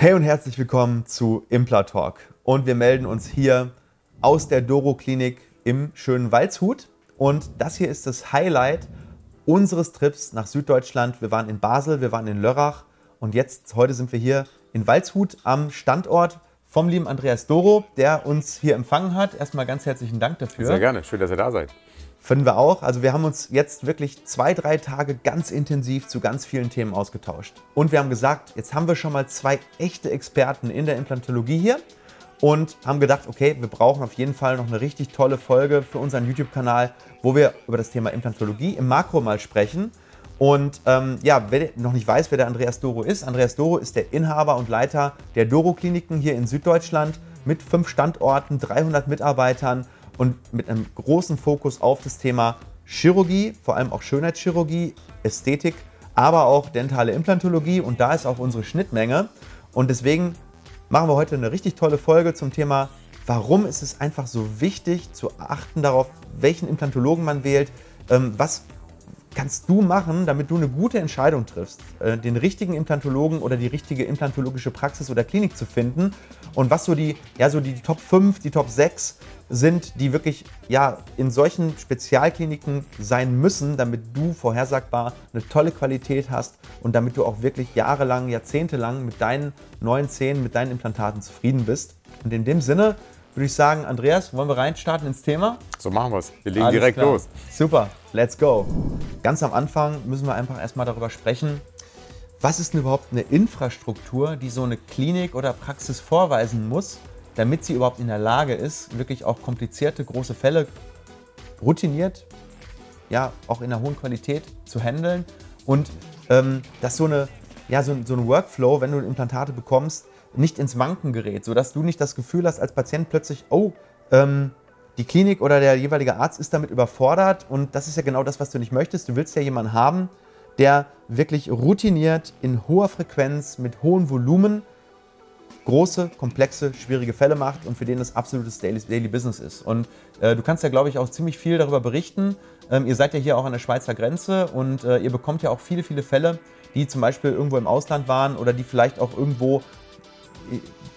Hey und herzlich willkommen zu Implatalk. Und wir melden uns hier aus der Doro Klinik im schönen Waldshut. Und das hier ist das Highlight unseres Trips nach Süddeutschland. Wir waren in Basel, wir waren in Lörrach und jetzt, heute sind wir hier in Waldshut am Standort vom lieben Andreas Doro, der uns hier empfangen hat. Erstmal ganz herzlichen Dank dafür. Sehr gerne, schön, dass ihr da seid. Finden wir auch. Also wir haben uns jetzt wirklich zwei, drei Tage ganz intensiv zu ganz vielen Themen ausgetauscht. Und wir haben gesagt, jetzt haben wir schon mal zwei echte Experten in der Implantologie hier und haben gedacht, okay, wir brauchen auf jeden Fall noch eine richtig tolle Folge für unseren YouTube-Kanal, wo wir über das Thema Implantologie im Makro mal sprechen. Und ähm, ja, wer noch nicht weiß, wer der Andreas Doro ist, Andreas Doro ist der Inhaber und Leiter der Doro-Kliniken hier in Süddeutschland mit fünf Standorten, 300 Mitarbeitern und mit einem großen Fokus auf das Thema Chirurgie, vor allem auch Schönheitschirurgie, Ästhetik, aber auch dentale Implantologie und da ist auch unsere Schnittmenge. Und deswegen machen wir heute eine richtig tolle Folge zum Thema, warum ist es einfach so wichtig zu achten darauf, welchen Implantologen man wählt, ähm, was kannst du machen, damit du eine gute Entscheidung triffst, äh, den richtigen Implantologen oder die richtige implantologische Praxis oder Klinik zu finden und was so die, ja, so die Top 5, die Top 6 sind, die wirklich ja, in solchen Spezialkliniken sein müssen, damit du vorhersagbar eine tolle Qualität hast und damit du auch wirklich jahrelang, jahrzehntelang mit deinen neuen Zähnen, mit deinen Implantaten zufrieden bist. Und in dem Sinne würde ich sagen, Andreas, wollen wir reinstarten ins Thema? So machen wir es. Wir legen Alles direkt klar. los. Super, let's go. Ganz am Anfang müssen wir einfach erstmal darüber sprechen, was ist denn überhaupt eine Infrastruktur, die so eine Klinik oder Praxis vorweisen muss, damit sie überhaupt in der Lage ist, wirklich auch komplizierte, große Fälle routiniert, ja, auch in einer hohen Qualität zu handeln und ähm, dass so, eine, ja, so, so ein Workflow, wenn du Implantate bekommst, nicht ins Wanken gerät, sodass du nicht das Gefühl hast als Patient plötzlich, oh, ähm, die Klinik oder der jeweilige Arzt ist damit überfordert und das ist ja genau das, was du nicht möchtest. Du willst ja jemanden haben, der wirklich routiniert in hoher Frequenz mit hohem Volumen große, komplexe, schwierige Fälle macht und für den das absolutes Daily, Daily Business ist. Und äh, du kannst ja, glaube ich, auch ziemlich viel darüber berichten. Ähm, ihr seid ja hier auch an der Schweizer Grenze und äh, ihr bekommt ja auch viele, viele Fälle, die zum Beispiel irgendwo im Ausland waren oder die vielleicht auch irgendwo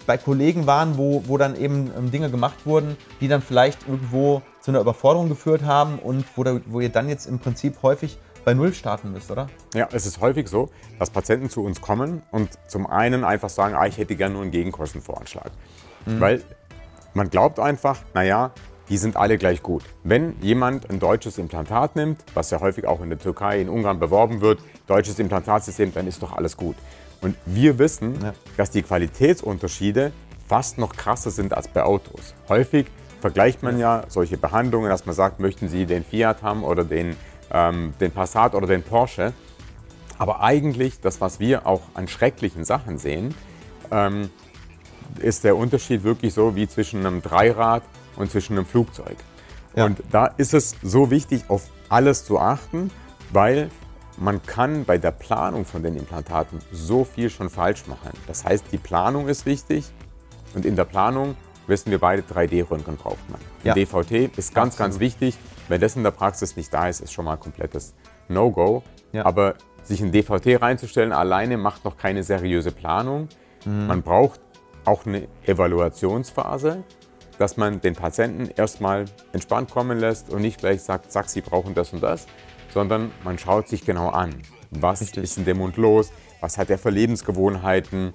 bei Kollegen waren, wo, wo dann eben ähm, Dinge gemacht wurden, die dann vielleicht irgendwo zu einer Überforderung geführt haben und wo, da, wo ihr dann jetzt im Prinzip häufig bei Null starten müsst, oder? Ja, es ist häufig so, dass Patienten zu uns kommen und zum einen einfach sagen, ah, ich hätte gerne nur einen Gegenkostenvoranschlag. Mhm. Weil man glaubt einfach, naja, die sind alle gleich gut. Wenn jemand ein deutsches Implantat nimmt, was ja häufig auch in der Türkei, in Ungarn beworben wird, deutsches Implantatsystem, dann ist doch alles gut. Und wir wissen, ja. dass die Qualitätsunterschiede fast noch krasser sind als bei Autos. Häufig vergleicht man ja solche Behandlungen, dass man sagt, möchten Sie den Fiat haben oder den ähm, den Passat oder den Porsche. Aber eigentlich, das, was wir auch an schrecklichen Sachen sehen, ähm, ist der Unterschied wirklich so wie zwischen einem Dreirad und zwischen einem Flugzeug. Ja. Und da ist es so wichtig, auf alles zu achten, weil man kann bei der Planung von den Implantaten so viel schon falsch machen. Das heißt, die Planung ist wichtig und in der Planung wissen wir beide, 3D-Röntgen braucht man. Ja. DVT ist ganz, Absolut. ganz wichtig. Wenn das in der Praxis nicht da ist, ist schon mal ein komplettes No-Go. Ja. Aber sich ein DVT reinzustellen alleine macht noch keine seriöse Planung. Mhm. Man braucht auch eine Evaluationsphase, dass man den Patienten erstmal entspannt kommen lässt und nicht gleich sagt, sag, Sie brauchen das und das, sondern man schaut sich genau an. Was Richtig. ist in dem Mund los? Was hat er für Lebensgewohnheiten?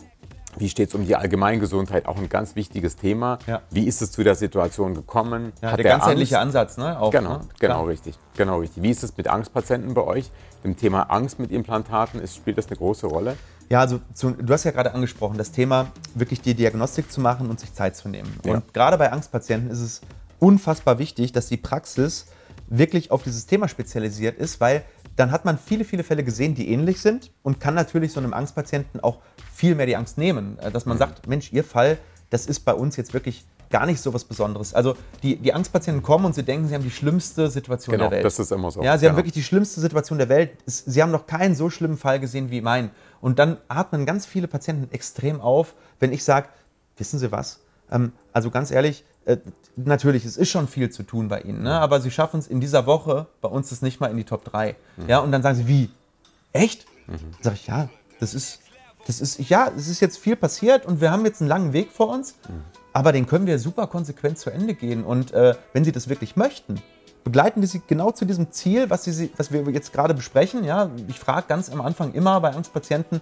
Wie steht es um die Allgemeingesundheit? Auch ein ganz wichtiges Thema. Ja. Wie ist es zu der Situation gekommen? Ja, Hat der ganzheitliche Ansatz, ne? Auch, genau, ne? genau richtig. Genau richtig. Wie ist es mit Angstpatienten bei euch? Dem Thema Angst mit Implantaten ist, spielt das eine große Rolle? Ja, also zu, du hast ja gerade angesprochen, das Thema wirklich die Diagnostik zu machen und sich Zeit zu nehmen. Ja. Und gerade bei Angstpatienten ist es unfassbar wichtig, dass die Praxis wirklich auf dieses Thema spezialisiert ist, weil dann hat man viele, viele Fälle gesehen, die ähnlich sind und kann natürlich so einem Angstpatienten auch viel mehr die Angst nehmen. Äh, dass man mhm. sagt, Mensch, Ihr Fall, das ist bei uns jetzt wirklich gar nicht so was Besonderes. Also die, die Angstpatienten kommen und sie denken, sie haben die schlimmste Situation genau, der Welt. das ist immer so. Ja, sie genau. haben wirklich die schlimmste Situation der Welt. Sie haben noch keinen so schlimmen Fall gesehen wie meinen. Und dann atmen ganz viele Patienten extrem auf, wenn ich sage, wissen Sie was? Ähm, also ganz ehrlich, äh, natürlich, es ist schon viel zu tun bei Ihnen, ne? aber Sie schaffen es in dieser Woche, bei uns ist nicht mal in die Top 3. Mhm. Ja, und dann sagen Sie, wie? Echt? Mhm. Sag ich, ja, das ist das ist, ja, es ist jetzt viel passiert und wir haben jetzt einen langen Weg vor uns, mhm. aber den können wir super konsequent zu Ende gehen. Und äh, wenn Sie das wirklich möchten, begleiten wir Sie genau zu diesem Ziel, was, Sie, was wir jetzt gerade besprechen. Ja, ich frage ganz am Anfang immer bei uns Patienten,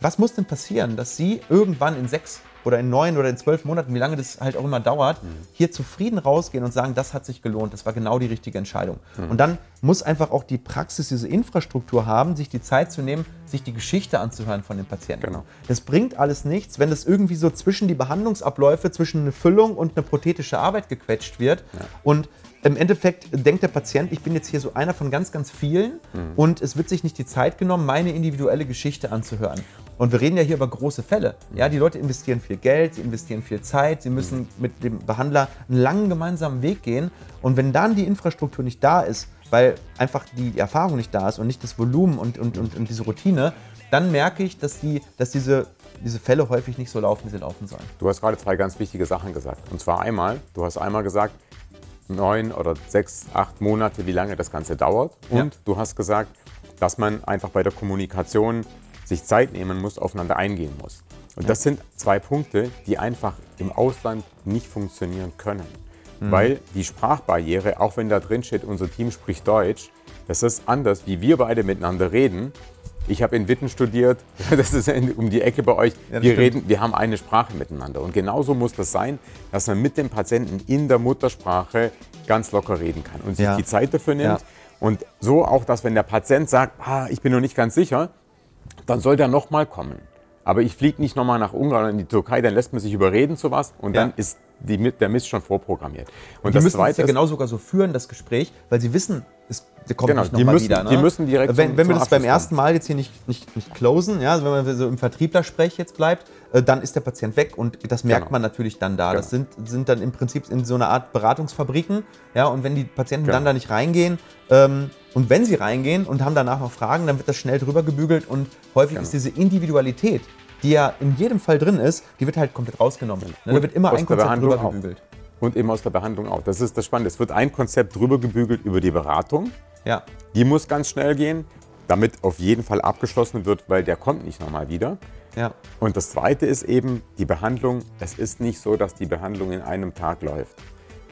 was muss denn passieren, dass Sie irgendwann in sechs oder in neun oder in zwölf Monaten, wie lange das halt auch immer dauert, mhm. hier zufrieden rausgehen und sagen, das hat sich gelohnt, das war genau die richtige Entscheidung. Mhm. Und dann muss einfach auch die Praxis diese Infrastruktur haben, sich die Zeit zu nehmen, sich die Geschichte anzuhören von den Patienten. Genau. Das bringt alles nichts, wenn das irgendwie so zwischen die Behandlungsabläufe, zwischen eine Füllung und eine prothetische Arbeit gequetscht wird. Ja. Und im Endeffekt denkt der Patient, ich bin jetzt hier so einer von ganz, ganz vielen mhm. und es wird sich nicht die Zeit genommen, meine individuelle Geschichte anzuhören. Und wir reden ja hier über große Fälle. Ja, die Leute investieren viel Geld, sie investieren viel Zeit, sie müssen mit dem Behandler einen langen gemeinsamen Weg gehen. Und wenn dann die Infrastruktur nicht da ist, weil einfach die Erfahrung nicht da ist und nicht das Volumen und, und, und, und diese Routine, dann merke ich, dass, die, dass diese, diese Fälle häufig nicht so laufen, wie sie laufen sollen. Du hast gerade zwei ganz wichtige Sachen gesagt. Und zwar einmal, du hast einmal gesagt, neun oder sechs, acht Monate, wie lange das Ganze dauert. Und ja. du hast gesagt, dass man einfach bei der Kommunikation sich Zeit nehmen muss, aufeinander eingehen muss. Und das sind zwei Punkte, die einfach im Ausland nicht funktionieren können. Mhm. Weil die Sprachbarriere, auch wenn da drin steht, unser Team spricht Deutsch, das ist anders, wie wir beide miteinander reden. Ich habe in Witten studiert, das ist um die Ecke bei euch. Ja, wir reden, wir haben eine Sprache miteinander. Und genauso muss das sein, dass man mit dem Patienten in der Muttersprache ganz locker reden kann und sich ja. die Zeit dafür nimmt. Ja. Und so auch, dass wenn der Patient sagt, ah, ich bin noch nicht ganz sicher, dann soll der nochmal kommen. Aber ich fliege nicht nochmal nach Ungarn oder in die Türkei, dann lässt man sich überreden zu was und ja. dann ist die, der Mist schon vorprogrammiert. Und, die das müssen es ja genau sogar so führen, das Gespräch, weil sie wissen, es kommt genau, nicht nochmal wieder. Ne? Die müssen direkt Wenn, zum, wenn wir das beim ersten Mal jetzt hier nicht, nicht, nicht closen, ja, also wenn man so im Vertrieblersprech jetzt bleibt, äh, dann ist der Patient weg und das merkt genau. man natürlich dann da. Genau. Das sind, sind dann im Prinzip in so einer Art Beratungsfabriken, ja, und wenn die Patienten dann genau. da nicht reingehen, ähm, und wenn sie reingehen und haben danach noch Fragen, dann wird das schnell drüber gebügelt und häufig genau. ist diese Individualität, die ja in jedem Fall drin ist, die wird halt komplett rausgenommen. Genau. Da wird immer ein Konzept drüber auch. gebügelt. Und eben aus der Behandlung auch. Das ist das Spannende. Es wird ein Konzept drüber gebügelt über die Beratung. Ja. Die muss ganz schnell gehen, damit auf jeden Fall abgeschlossen wird, weil der kommt nicht nochmal wieder. Ja. Und das Zweite ist eben die Behandlung. Es ist nicht so, dass die Behandlung in einem Tag läuft.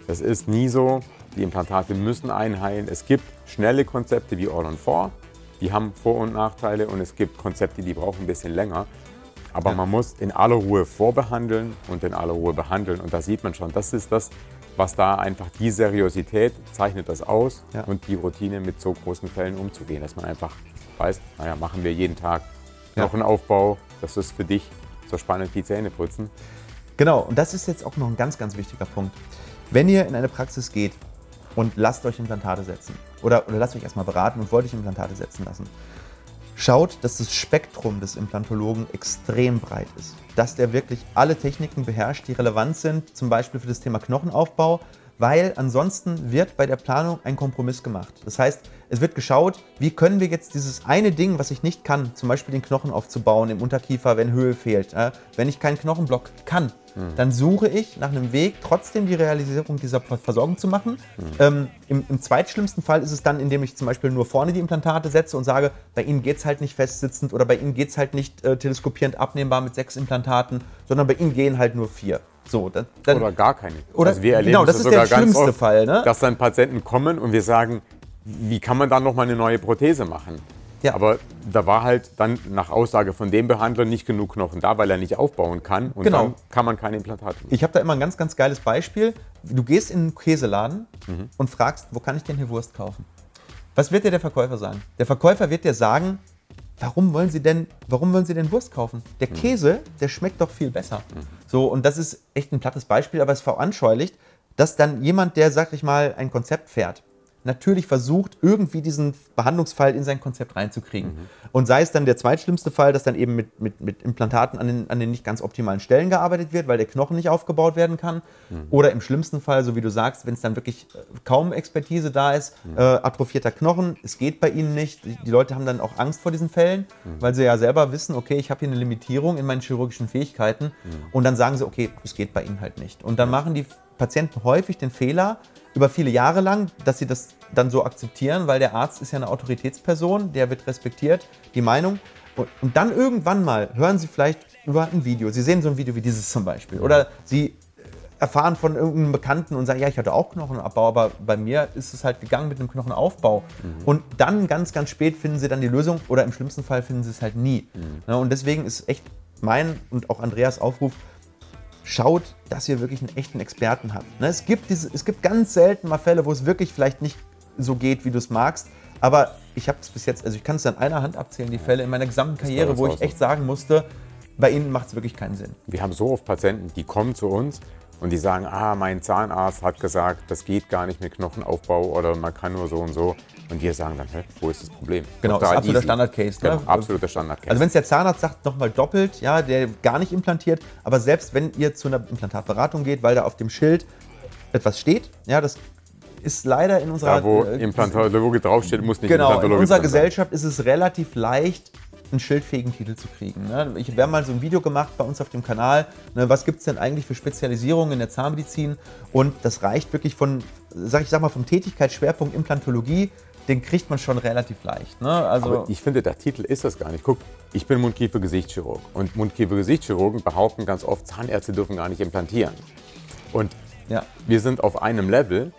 Es ist nie so, die Implantate müssen einheilen. Es gibt schnelle Konzepte wie All on 4, die haben Vor- und Nachteile und es gibt Konzepte, die brauchen ein bisschen länger. Aber ja. man muss in aller Ruhe vorbehandeln und in aller Ruhe behandeln. Und da sieht man schon, das ist das, was da einfach die Seriosität zeichnet das aus ja. und die Routine mit so großen Fällen umzugehen, dass man einfach weiß, naja, machen wir jeden Tag ja. noch einen Aufbau, das ist für dich so spannend wie Zähne putzen. Genau, und das ist jetzt auch noch ein ganz, ganz wichtiger Punkt. Wenn ihr in eine Praxis geht und lasst euch Implantate setzen oder, oder lasst euch erstmal beraten und wollt euch Implantate setzen lassen, schaut, dass das Spektrum des Implantologen extrem breit ist. Dass der wirklich alle Techniken beherrscht, die relevant sind, zum Beispiel für das Thema Knochenaufbau, weil ansonsten wird bei der Planung ein Kompromiss gemacht. Das heißt, es wird geschaut, wie können wir jetzt dieses eine Ding, was ich nicht kann, zum Beispiel den Knochen aufzubauen im Unterkiefer, wenn Höhe fehlt, äh, wenn ich keinen Knochenblock kann, mhm. dann suche ich nach einem Weg, trotzdem die Realisierung dieser Versorgung zu machen. Mhm. Ähm, im, im, zweitschlimmsten Fall ist es dann, indem ich zum Beispiel nur vorne die Implantate setze und sage, bei Ihnen geht es halt nicht festsitzend oder bei Ihnen geht es halt nicht äh, teleskopierend abnehmbar mit sechs Implantaten, sondern bei Ihnen gehen halt nur vier. So, dann, dann, oder gar keine. Oder, also wir erleben genau, das, das ist sogar der schlimmste oft, Fall. Ne? Dass dann Patienten kommen und wir sagen, wie kann man dann noch mal eine neue Prothese machen? Ja. Aber da war halt dann nach Aussage von dem Behandler nicht genug Knochen da, weil er nicht aufbauen kann. Und genau. dann kann man keine Implantate machen. Ich habe da immer ein ganz, ganz geiles Beispiel. Du gehst in einen Käseladen mhm. und fragst, wo kann ich denn hier Wurst kaufen? Was wird dir der Verkäufer sagen? Der Verkäufer wird dir sagen, warum wollen Sie denn, warum wollen Sie denn Wurst kaufen? Der mhm. Käse, der schmeckt doch viel besser. Mhm. So, und das ist echt ein plattes Beispiel, aber es veranschaulicht, dass dann jemand, der, sag ich mal, ein Konzept fährt, natürlich versucht, irgendwie diesen Behandlungsfall in sein Konzept reinzukriegen. Mhm. Und sei es dann der zweitschlimmste Fall, dass dann eben mit, mit, mit Implantaten an den, an den nicht ganz optimalen Stellen gearbeitet wird, weil der Knochen nicht aufgebaut werden kann. Mhm. Oder im schlimmsten Fall, so wie du sagst, wenn es dann wirklich äh, kaum Expertise da ist, mhm. äh, atrophierter Knochen, es geht bei ihnen nicht. Die Leute haben dann auch Angst vor diesen Fällen, weil sie ja selber wissen, okay, ich habe hier eine Limitierung in meinen chirurgischen Fähigkeiten. Und dann sagen sie, okay, es geht bei ihnen halt nicht. Und dann machen die Patienten häufig den Fehler, über viele Jahre lang, dass sie das dann so akzeptieren, weil der Arzt ist ja eine Autoritätsperson, der wird respektiert, die Meinung. Und, und dann irgendwann mal hören Sie vielleicht über ein Video. Sie sehen so ein Video wie dieses zum Beispiel. Oder Sie erfahren von irgendeinem Bekannten und sagen, ja, ich hatte auch Knochenabbau, aber bei mir ist es halt gegangen mit einem Knochenaufbau. Mhm. Und dann ganz, ganz spät finden sie dann die Lösung oder im schlimmsten Fall finden sie es halt nie. Mhm. Ja, und deswegen ist echt mein und auch Andreas Aufruf, schaut, dass ihr wirklich einen echten Experten habt. Ne, es, gibt diese, es gibt ganz selten mal Fälle, wo es wirklich vielleicht nicht so geht, wie du es magst. Aber ich habe es bis jetzt, also ich kann es an einer Hand abzählen, die Fälle in meiner gesamten Karriere, wo ich echt sagen musste, bei ihnen macht es wirklich keinen Sinn. Wir haben so oft Patienten, die kommen zu uns und die sagen, ah, mein Zahnarzt hat gesagt, das geht gar nicht mit Knochenaufbau oder man kann nur so und so. Und wir sagen dann, hä, wo ist das Problem? Genau, das ist absoluter Standardcase. Ne? Genau, absoluter Standardcase. Also wenn es der Zahnarzt sagt, nochmal doppelt, ja, der gar nicht implantiert, aber selbst wenn ihr zu einer Implantatberatung geht, weil da auf dem Schild etwas steht, ja, das ist leider in unserer... Da, wo äh, Implantologe draufsteht, muss nicht genau, in unserer Gesellschaft ist es relativ leicht, einen schildfähigen Titel zu kriegen. Ne? Ich habe mal so ein Video gemacht bei uns auf dem Kanal, ne, was gibt es denn eigentlich für Spezialisierungen in der Zahnmedizin und das reicht wirklich von, sag ich sag mal, vom Tätigkeitsschwerpunkt Implantologie, den kriegt man schon relativ leicht. Ne? Also Aber ich finde, der Titel ist das gar nicht. Guck, ich bin Mundkiefer-Gesichtschirurg und Mundkiefer-Gesichtschirurgen behaupten ganz oft, Zahnärzte dürfen gar nicht implantieren. Und ja. wir sind auf einem Level,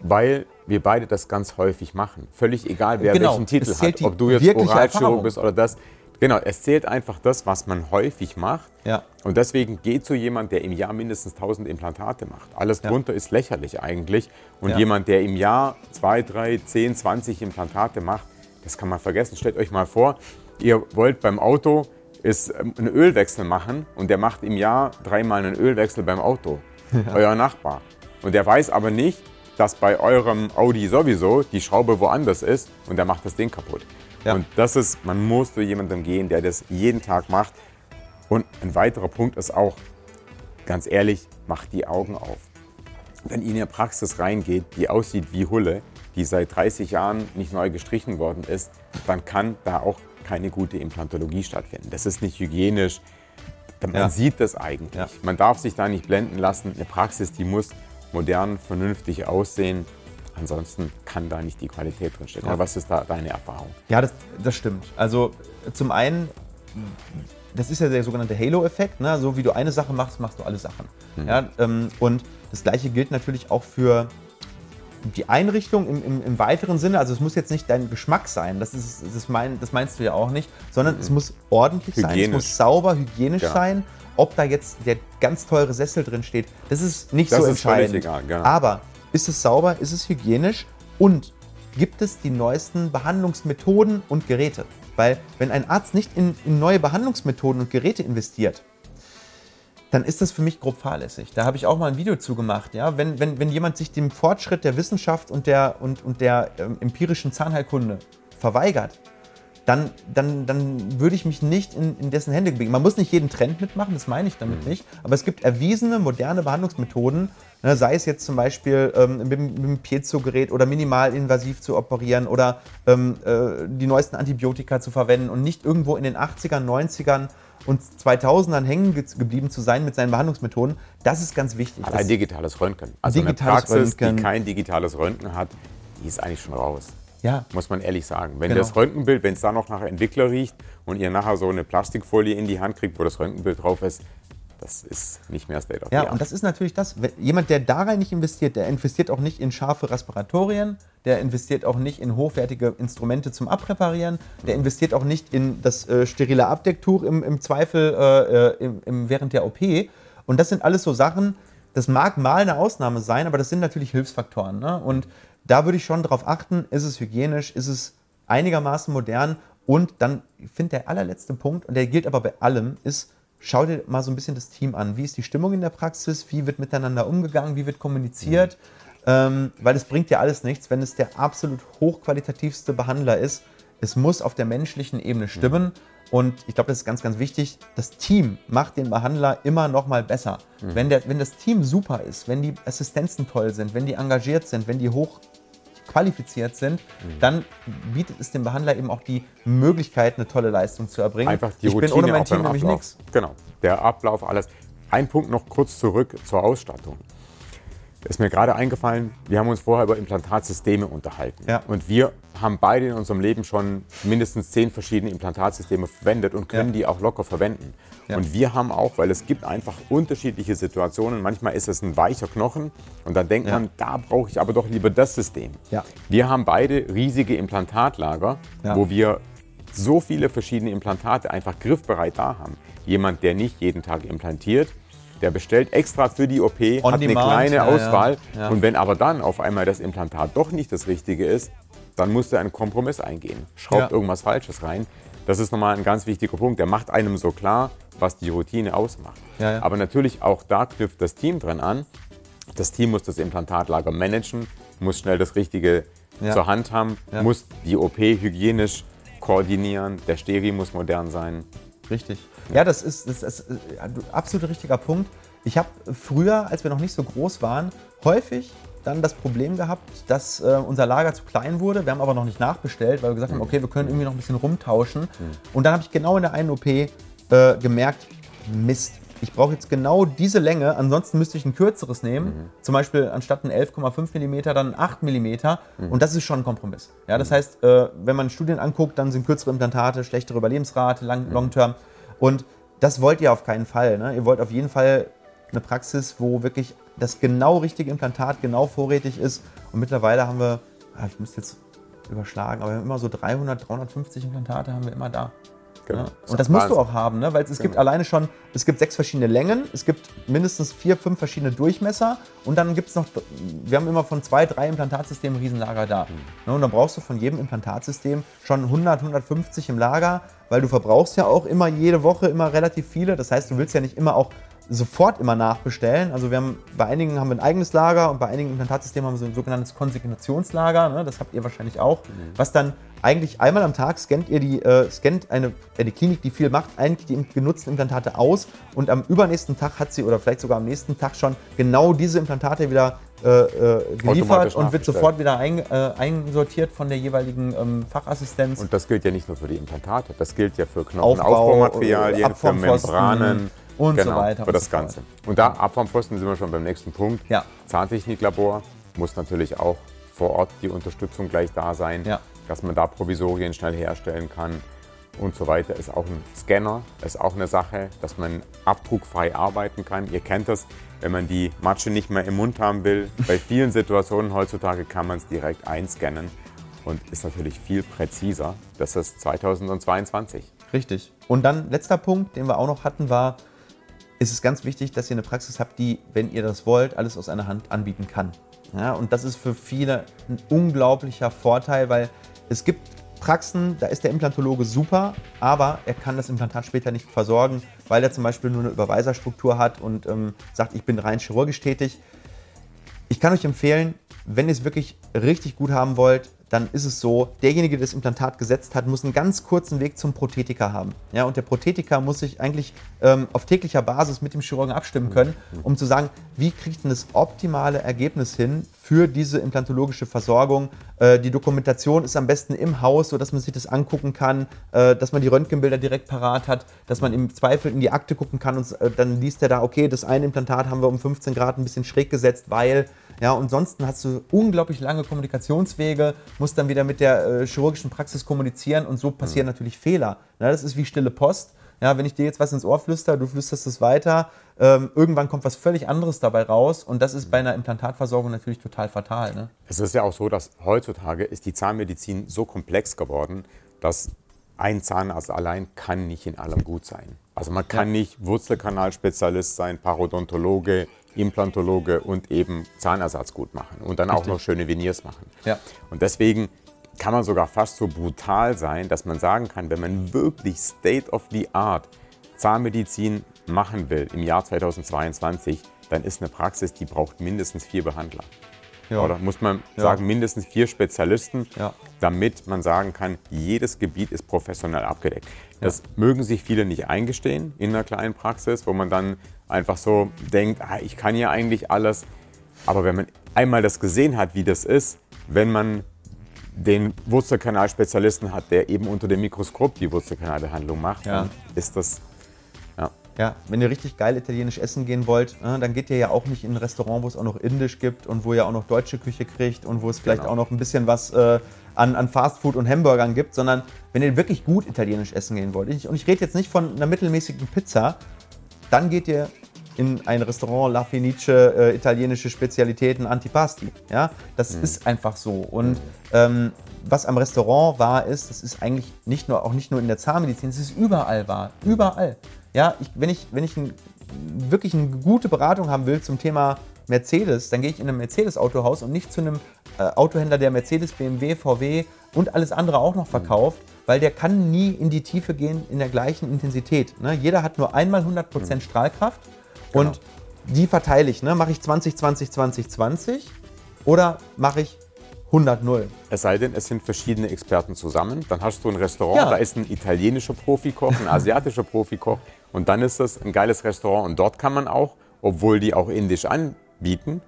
weil wir beide das ganz häufig machen. Völlig egal, wer genau, welchen Titel hat. Ob du jetzt Oralchirurg bist oder das. Genau, es zählt einfach das, was man häufig macht. Ja. Und deswegen geht so jemand, der im Jahr mindestens 1000 Implantate macht. Alles ja. drunter ist lächerlich eigentlich. Und ja. jemand, der im Jahr 2, 3, 10, 20 Implantate macht, das kann man vergessen. Stellt euch mal vor, ihr wollt beim Auto ist ähm, einen Ölwechsel machen und der macht im Jahr dreimal einen Ölwechsel beim Auto. Euer Nachbar. Und der weiß aber nicht, dass bei eurem Audi sowieso die Schraube woanders ist und der macht das Ding kaputt. Ja. Und das ist, man muss zu jemandem gehen, der das jeden Tag macht. Und ein weiterer Punkt ist auch, ganz ehrlich, macht die Augen auf. Wenn ihr in eine Praxis reingeht, die aussieht wie Hulle, die seit 30 Jahren nicht neu gestrichen worden ist, dann kann da auch keine gute Implantologie stattfinden. Das ist nicht hygienisch. Man ja. sieht das eigentlich. Ja. Man darf sich da nicht blenden lassen. Eine Praxis, die muss modern, vernünftig aussehen. Ansonsten kann da nicht die Qualität drinstecken. Ja. Was ist da deine Erfahrung? Ja, das, das stimmt. Also zum einen, das ist ja der sogenannte Halo-Effekt. Ne? So wie du eine Sache machst, machst du alle Sachen. Mhm. Ja, ähm, und das gleiche gilt natürlich auch für die Einrichtung im, im, im, weiteren Sinne, also es muss jetzt nicht dein Geschmack sein, das, ist, das, mein, das meinst du ja auch nicht, sondern mhm. es muss ordentlich hygienisch. sein, es muss sauber, hygienisch ja. sein ob da jetzt der ganz teure Sessel drin steht, das ist nicht das so ist entscheidend. Egal, genau. Aber ist es sauber, ist es hygienisch und gibt es die neuesten Behandlungsmethoden und Geräte? Weil wenn ein Arzt nicht in, in neue Behandlungsmethoden und Geräte investiert, dann ist das für mich grob fahrlässig. Da habe ich auch mal ein Video zu gemacht. Ja? Wenn, wenn, wenn jemand sich dem Fortschritt der Wissenschaft und der, und, und der ähm, empirischen Zahnheilkunde verweigert, dann, dann, dann würde ich mich nicht in, in dessen Hände bewegen. Man muss nicht jeden Trend mitmachen, das meine ich damit mhm. nicht. Aber es gibt erwiesene, moderne Behandlungsmethoden, ne, sei es jetzt zum Beispiel ähm, mit, mit dem Piezo-Gerät oder minimalinvasiv zu operieren oder ähm, äh, die neuesten Antibiotika zu verwenden und nicht irgendwo in den 80ern, 90ern und 2000ern hängen geblieben zu sein mit seinen Behandlungsmethoden, das ist ganz wichtig. Allein digitales Röntgen. Also digitales eine Praxis, Röntgen. die kein digitales Röntgen hat, die ist eigentlich schon raus. Ja. Muss man ehrlich sagen. Wenn genau. das Röntgenbild, wenn es da noch nach Entwickler riecht und ihr nachher so eine Plastikfolie in die Hand kriegt, wo das Röntgenbild drauf ist, das ist nicht mehr State of Ja, und das ist natürlich das. Jemand, der da rein nicht investiert, der investiert auch nicht in scharfe Respiratorien, der investiert auch nicht in hochwertige Instrumente zum Abpräparieren, der investiert auch nicht in das äh, sterile Abdecktuch im, im Zweifel äh, äh im, im, während der OP. Und das sind alles so Sachen, das mag mal eine Ausnahme sein, aber das sind natürlich Hilfsfaktoren. Ne? Und da würde ich schon darauf achten, ist es hygienisch, ist es einigermaßen modern und dann finde der allerletzte Punkt, und der gilt aber bei allem, ist, schau dir mal so ein bisschen das Team an. Wie ist die Stimmung in der Praxis? Wie wird miteinander umgegangen? Wie wird kommuniziert? Mhm. Ähm, weil es bringt ja alles nichts, wenn es der absolut hochqualitativste Behandler ist. Es muss auf der menschlichen Ebene stimmen. Mhm. Und ich glaube, das ist ganz, ganz wichtig. Das Team macht den Behandler immer noch mal besser. Mhm. Wenn, der, wenn das Team super ist, wenn die Assistenzen toll sind, wenn die engagiert sind, wenn die hoch qualifiziert sind, mhm. dann bietet es dem Behandler eben auch die Möglichkeit, eine tolle Leistung zu erbringen. Einfach die ich Routine bin ohne mein Team nämlich nichts. Genau, der Ablauf, alles. Ein Punkt noch kurz zurück zur Ausstattung. Ist mir gerade eingefallen, wir haben uns vorher über Implantatsysteme unterhalten. Ja. Und wir haben beide in unserem Leben schon mindestens zehn verschiedene Implantatsysteme verwendet und können Ja. die auch locker verwenden. Ja. Und wir haben auch, weil es gibt einfach unterschiedliche Situationen, manchmal ist es ein weicher Knochen und dann denkt man, da brauche ich aber doch lieber das System. Ja. Wir haben beide riesige Implantatlager, wo wir so viele verschiedene Implantate einfach griffbereit da haben. Jemand, der nicht jeden Tag implantiert, der bestellt extra für die OP, On hat eine demand, kleine ja. Auswahl Ja. und wenn aber dann auf einmal das Implantat doch nicht das Richtige ist, dann muss er einen Kompromiss eingehen, schraubt irgendwas Falsches rein. Das ist nochmal ein ganz wichtiger Punkt. Der macht einem so klar, was die Routine ausmacht. Aber natürlich auch da knüpft das Team dran an. Das Team muss das Implantatlager managen, muss schnell das Richtige Ja. zur Hand haben, Ja. muss die OP hygienisch koordinieren, der Steri muss modern sein. Richtig. Ja, das ist, das ist äh, ein absolut richtiger Punkt. Ich habe früher, als wir noch nicht so groß waren, häufig dann das Problem gehabt, dass äh, unser Lager zu klein wurde. Wir haben aber noch nicht nachbestellt, weil wir gesagt haben, okay, wir können irgendwie noch ein bisschen rumtauschen. Und dann habe ich genau in der einen OP äh, gemerkt, Mist, ich brauche jetzt genau diese Länge, ansonsten müsste ich ein kürzeres nehmen. Zum Beispiel anstatt ein 11,5 mm dann ein 8 mm. Und das ist schon ein Kompromiss. Ja, das heißt, äh, wenn man Studien anguckt, dann sind kürzere Implantate, schlechtere Überlebensrate, lang, Long-Term. Und das wollt ihr auf keinen Fall. Ne? Ihr wollt auf jeden Fall eine Praxis, wo wirklich das genau richtige Implantat genau vorrätig ist. Und mittlerweile haben wir, ah, ich müsste jetzt überschlagen, aber wir haben immer so 300, 350 Implantate haben wir immer da. Genau. Ja? Und das musst du auch haben, ne? weil es gibt Genau. alleine schon, es gibt sechs verschiedene Längen, es gibt mindestens vier, fünf verschiedene Durchmesser und dann gibt es noch, wir haben immer von zwei, drei Implantatsystemen Riesenlager da. Ne? Und dann brauchst du von jedem Implantatsystem schon 100, 150 im Lager, weil du verbrauchst ja auch immer jede Woche immer relativ viele. Das heißt, du willst ja nicht immer auch sofort immer nachbestellen. Also wir haben bei einigen haben wir ein eigenes Lager und bei einigen Implantatsystemen haben wir so ein sogenanntes Konsignationslager. Ne? Das habt ihr wahrscheinlich auch. Was dann eigentlich einmal am Tag scannt ihr die, äh, scannt eine, äh, die Klinik, die viel macht, eigentlich die genutzten Implantate aus und am übernächsten Tag hat sie oder vielleicht sogar am nächsten Tag schon genau diese Implantate wieder äh, äh, geliefert und wird sofort wieder ein, äh, einsortiert von der jeweiligen ähm, Fachassistenz. Und das gilt ja nicht nur für die Implantate, das gilt ja für Aufbau, Knochenaufbaumaterialien, für Abformpfosten Membranen und so genau, weiter für und das so. Ganze. Und da Abformpfosten sind wir schon beim nächsten Punkt. Ja. Zahntechniklabor muss natürlich auch vor Ort die Unterstützung gleich da sein, Ja. dass man da Provisorien schnell herstellen kann und so weiter. Ist auch ein Scanner, ist auch eine Sache, dass man abdruckfrei arbeiten kann. Ihr kennt das, wenn man die Matsche nicht mehr im Mund haben will. Bei vielen Situationen heutzutage kann man es direkt einscannen und ist natürlich viel präziser. Das ist 2022. Richtig. Und dann letzter Punkt, den wir auch noch hatten, war, ist es ganz wichtig, dass ihr eine Praxis habt, die, wenn ihr das wollt, alles aus einer Hand anbieten kann. Ja, und das ist für viele ein unglaublicher Vorteil, weil es gibt Praxen, da ist der Implantologe super, aber er kann das Implantat später nicht versorgen, weil er zum Beispiel nur eine Überweiserstruktur hat und ähm, sagt, ich bin rein chirurgisch tätig. Ich kann euch empfehlen, wenn ihr es wirklich richtig gut haben wollt, dann ist es so, derjenige, der das Implantat gesetzt hat, muss einen ganz kurzen Weg zum Prothetiker haben. Ja, und der Prothetiker muss sich eigentlich ähm, auf täglicher Basis mit dem Chirurgen abstimmen können, um zu sagen, wie kriegt denn das optimale Ergebnis hin für diese implantologische Versorgung. Äh, die Dokumentation ist am besten im Haus, sodass man sich das angucken kann, äh, dass man die Röntgenbilder direkt parat hat, dass man im Zweifel in die Akte gucken kann und äh, dann liest er da, okay, das eine Implantat haben wir um 15 Grad ein bisschen schräg gesetzt, weil ja, und ansonsten hast du unglaublich lange Kommunikationswege, musst dann wieder mit der äh, chirurgischen Praxis kommunizieren und so passieren natürlich Fehler. Na, das ist wie stille Post. Ja, wenn ich dir jetzt was ins Ohr flüster, du flüsterst es weiter, ähm, irgendwann kommt was völlig anderes dabei raus und das ist bei einer Implantatversorgung natürlich total fatal. Ne? Es ist ja auch so, dass heutzutage ist die Zahnmedizin so komplex geworden, dass ein Zahnarzt allein kann nicht in allem gut sein. Also man kann nicht Wurzelkanalspezialist sein, Parodontologe, Implantologe und eben Zahnersatz gut machen und dann auch Richtig. noch schöne Veneers machen. Ja. Und deswegen kann man sogar fast so brutal sein, dass man sagen kann, wenn man wirklich State of the Art Zahnmedizin machen will im Jahr 2022, dann ist eine Praxis, die braucht mindestens vier Behandler. Ja. Oder muss man Ja. sagen, mindestens vier Spezialisten, Ja. damit man sagen kann, jedes Gebiet ist professionell abgedeckt. Das mögen sich viele nicht eingestehen in einer kleinen Praxis, wo man dann einfach so denkt, ah, ich kann ja eigentlich alles. Aber wenn man einmal das gesehen hat, wie das ist, wenn man den Wurzelkanalspezialisten hat, der eben unter dem Mikroskop die Wurzelkanalbehandlung macht, Ja. dann ist das ja, Ja, wenn ihr richtig geil italienisch essen gehen wollt, äh, dann geht ihr ja auch nicht in ein Restaurant, wo es auch noch Indisch gibt und wo ihr auch noch deutsche Küche kriegt und wo es vielleicht Genau. auch noch ein bisschen was äh, an, an Fastfood und Hamburgern gibt, sondern wenn ihr wirklich gut italienisch essen gehen wollt. Ich, und ich rede jetzt nicht von einer mittelmäßigen Pizza, dann geht ihr in ein Restaurant La Fenice, äh, italienische Spezialitäten, Antipasti. Ja, das ist einfach so. Und ähm, was am Restaurant wahr ist, das ist eigentlich nicht nur, auch nicht nur in der Zahnmedizin, es ist überall wahr. Überall. Ja, ich, wenn ich, wenn ich ein, wirklich eine gute Beratung haben will zum Thema Mercedes, dann gehe ich in ein Mercedes-Autohaus und nicht zu einem äh, Autohändler, der Mercedes, BMW, VW und alles andere auch noch verkauft, weil der kann nie in die Tiefe gehen in der gleichen Intensität. Ne? Jeder hat nur einmal 100% Strahlkraft und die verteile ich. Ne? Mache ich 20, 20, 20, 20 oder mache ich 100, 0? Es sei denn, es sind verschiedene Experten zusammen. Dann hast du ein Restaurant, Ja. da ist ein italienischer Profikoch, ein asiatischer Profikoch und dann ist das ein geiles Restaurant und dort kann man auch, obwohl die auch indisch anbieten,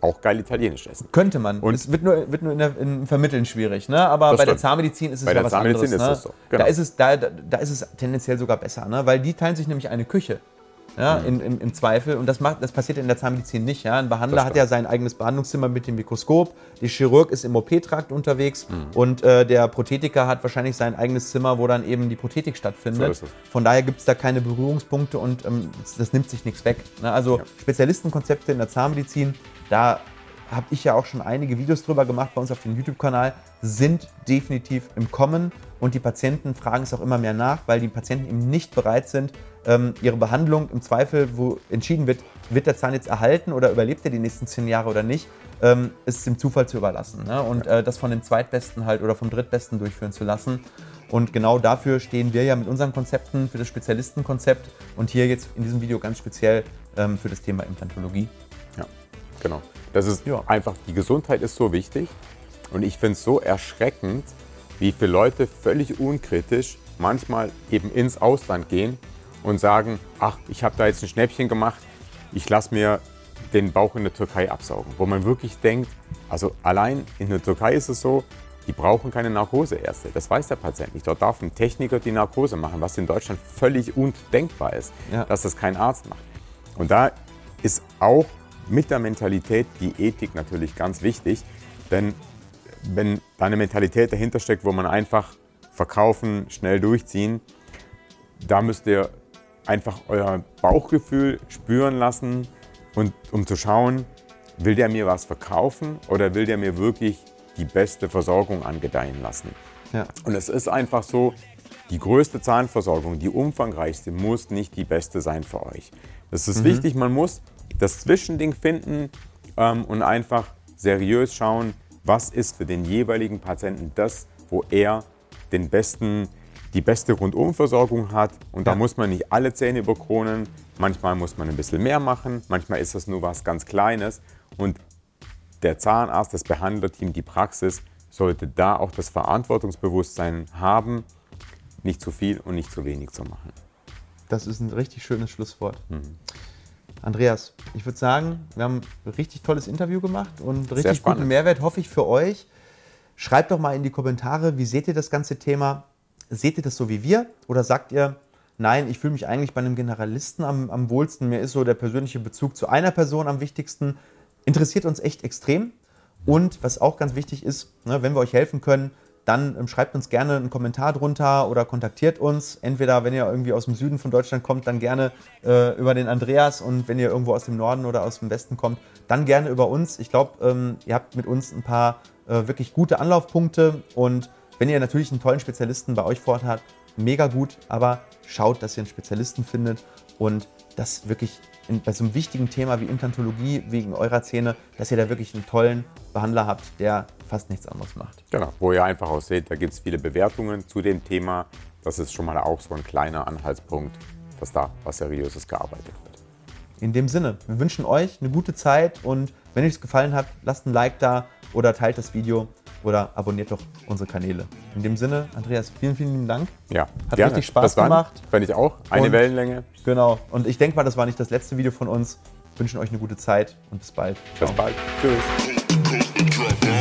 auch geil italienisch essen. Könnte man. Und- es wird nur, wird nur in der, im Vermitteln schwierig. Ne? Aber bei der stimmt. Zahnmedizin ist es Bei ja der was Zahnmedizin anderes. ist ne? es so, genau. Da, ist es, da, da ist es tendenziell sogar besser, ne? weil die teilen sich nämlich eine Küche. Ja, in, im, Im Zweifel. Und das, macht, das passiert in der Zahnmedizin nicht. Ja? Ein Behandler hat ja sein eigenes Behandlungszimmer mit dem Mikroskop. Der Chirurg ist im OP-Trakt unterwegs. Mhm. Und äh, der Prothetiker hat wahrscheinlich sein eigenes Zimmer, wo dann eben die Prothetik stattfindet. So. Von daher gibt es da keine Berührungspunkte und ähm, das, das nimmt sich nichts weg. Ne? Also Ja. Spezialistenkonzepte in der Zahnmedizin, da habe ich ja auch schon einige Videos drüber gemacht bei uns auf dem YouTube-Kanal, sind definitiv im Kommen und die Patienten fragen es auch immer mehr nach, weil die Patienten eben nicht bereit sind, ähm, ihre Behandlung im Zweifel, wo entschieden wird, wird der Zahn jetzt erhalten oder überlebt er die nächsten zehn Jahre oder nicht, ähm, ist dem Zufall zu überlassen. Ne? Und äh, das von dem Zweitbesten halt oder vom Drittbesten durchführen zu lassen. Und genau dafür stehen wir ja mit unseren Konzepten für das Spezialistenkonzept und hier jetzt in diesem Video ganz speziell ähm, für das Thema Implantologie. Ja, genau. Das ist Ja. einfach, die Gesundheit ist so wichtig und ich finde es so erschreckend, wie viele Leute völlig unkritisch manchmal eben ins Ausland gehen und sagen, ach, ich habe da jetzt ein Schnäppchen gemacht, ich lasse mir den Bauch in der Türkei absaugen. Wo man wirklich denkt, also allein in der Türkei ist es so, die brauchen keine Narkoseärzte. Das weiß der Patient nicht. Dort darf ein Techniker die Narkose machen, was in Deutschland völlig undenkbar ist, Ja. dass das kein Arzt macht. Und da ist auch mit der Mentalität die Ethik natürlich ganz wichtig. Denn wenn da eine Mentalität dahinter steckt, wo man einfach verkaufen, schnell durchziehen, da müsst ihr einfach euer Bauchgefühl spüren lassen und um zu schauen, will der mir was verkaufen oder will der mir wirklich die beste Versorgung angedeihen lassen. Ja. Und es ist einfach so, die größte Zahnversorgung, die umfangreichste, muss nicht die beste sein für euch. Das ist wichtig, man muss das Zwischending finden ähm, und einfach seriös schauen, was ist für den jeweiligen Patienten das, wo er den besten, die beste Rundumversorgung hat. Und da Ja. muss man nicht alle Zähne überkronen. Manchmal muss man ein bisschen mehr machen, manchmal ist das nur was ganz Kleines. Und der Zahnarzt, das Behandlerteam, die Praxis sollte da auch das Verantwortungsbewusstsein haben, nicht zu viel und nicht zu wenig zu machen. Das ist ein richtig schönes Schlusswort. Andreas, ich würde sagen, wir haben ein richtig tolles Interview gemacht und richtig guten Mehrwert, hoffe ich, für euch. Schreibt doch mal in die Kommentare, wie seht ihr das ganze Thema? Seht ihr das so wie wir? Oder sagt ihr, nein, ich fühle mich eigentlich bei einem Generalisten am, am wohlsten, mir ist so der persönliche Bezug zu einer Person am wichtigsten. Interessiert uns echt extrem. Und was auch ganz wichtig ist, ne, wenn wir euch helfen können, dann ähm, schreibt uns gerne einen Kommentar drunter oder kontaktiert uns. Entweder, wenn ihr irgendwie aus dem Süden von Deutschland kommt, dann gerne äh, über den Andreas und wenn ihr irgendwo aus dem Norden oder aus dem Westen kommt, dann gerne über uns. Ich glaube, ähm, ihr habt mit uns ein paar äh, wirklich gute Anlaufpunkte und wenn ihr natürlich einen tollen Spezialisten bei euch vor Ort habt, mega gut, aber schaut, dass ihr einen Spezialisten findet und das wirklich in, bei so einem wichtigen Thema wie Implantologie wegen eurer Zähne, dass ihr da wirklich einen tollen Behandler habt, der fast nichts anderes macht. Genau, wo ihr einfach auch seht, da gibt es viele Bewertungen zu dem Thema. Das ist schon mal auch so ein kleiner Anhaltspunkt, dass da was Seriöses gearbeitet wird. In dem Sinne, wir wünschen euch eine gute Zeit und wenn euch es gefallen hat, lasst ein Like da oder teilt das Video oder abonniert doch unsere Kanäle. In dem Sinne, Andreas, vielen, vielen Dank. Ja, Hat richtig Spaß das war- gemacht. Fand ich auch. Eine Und- Wellenlänge. Genau. Und ich denke mal, das war nicht das letzte Video von uns. Wir wünschen euch eine gute Zeit und bis bald. Bis bald. Tschüss. Good.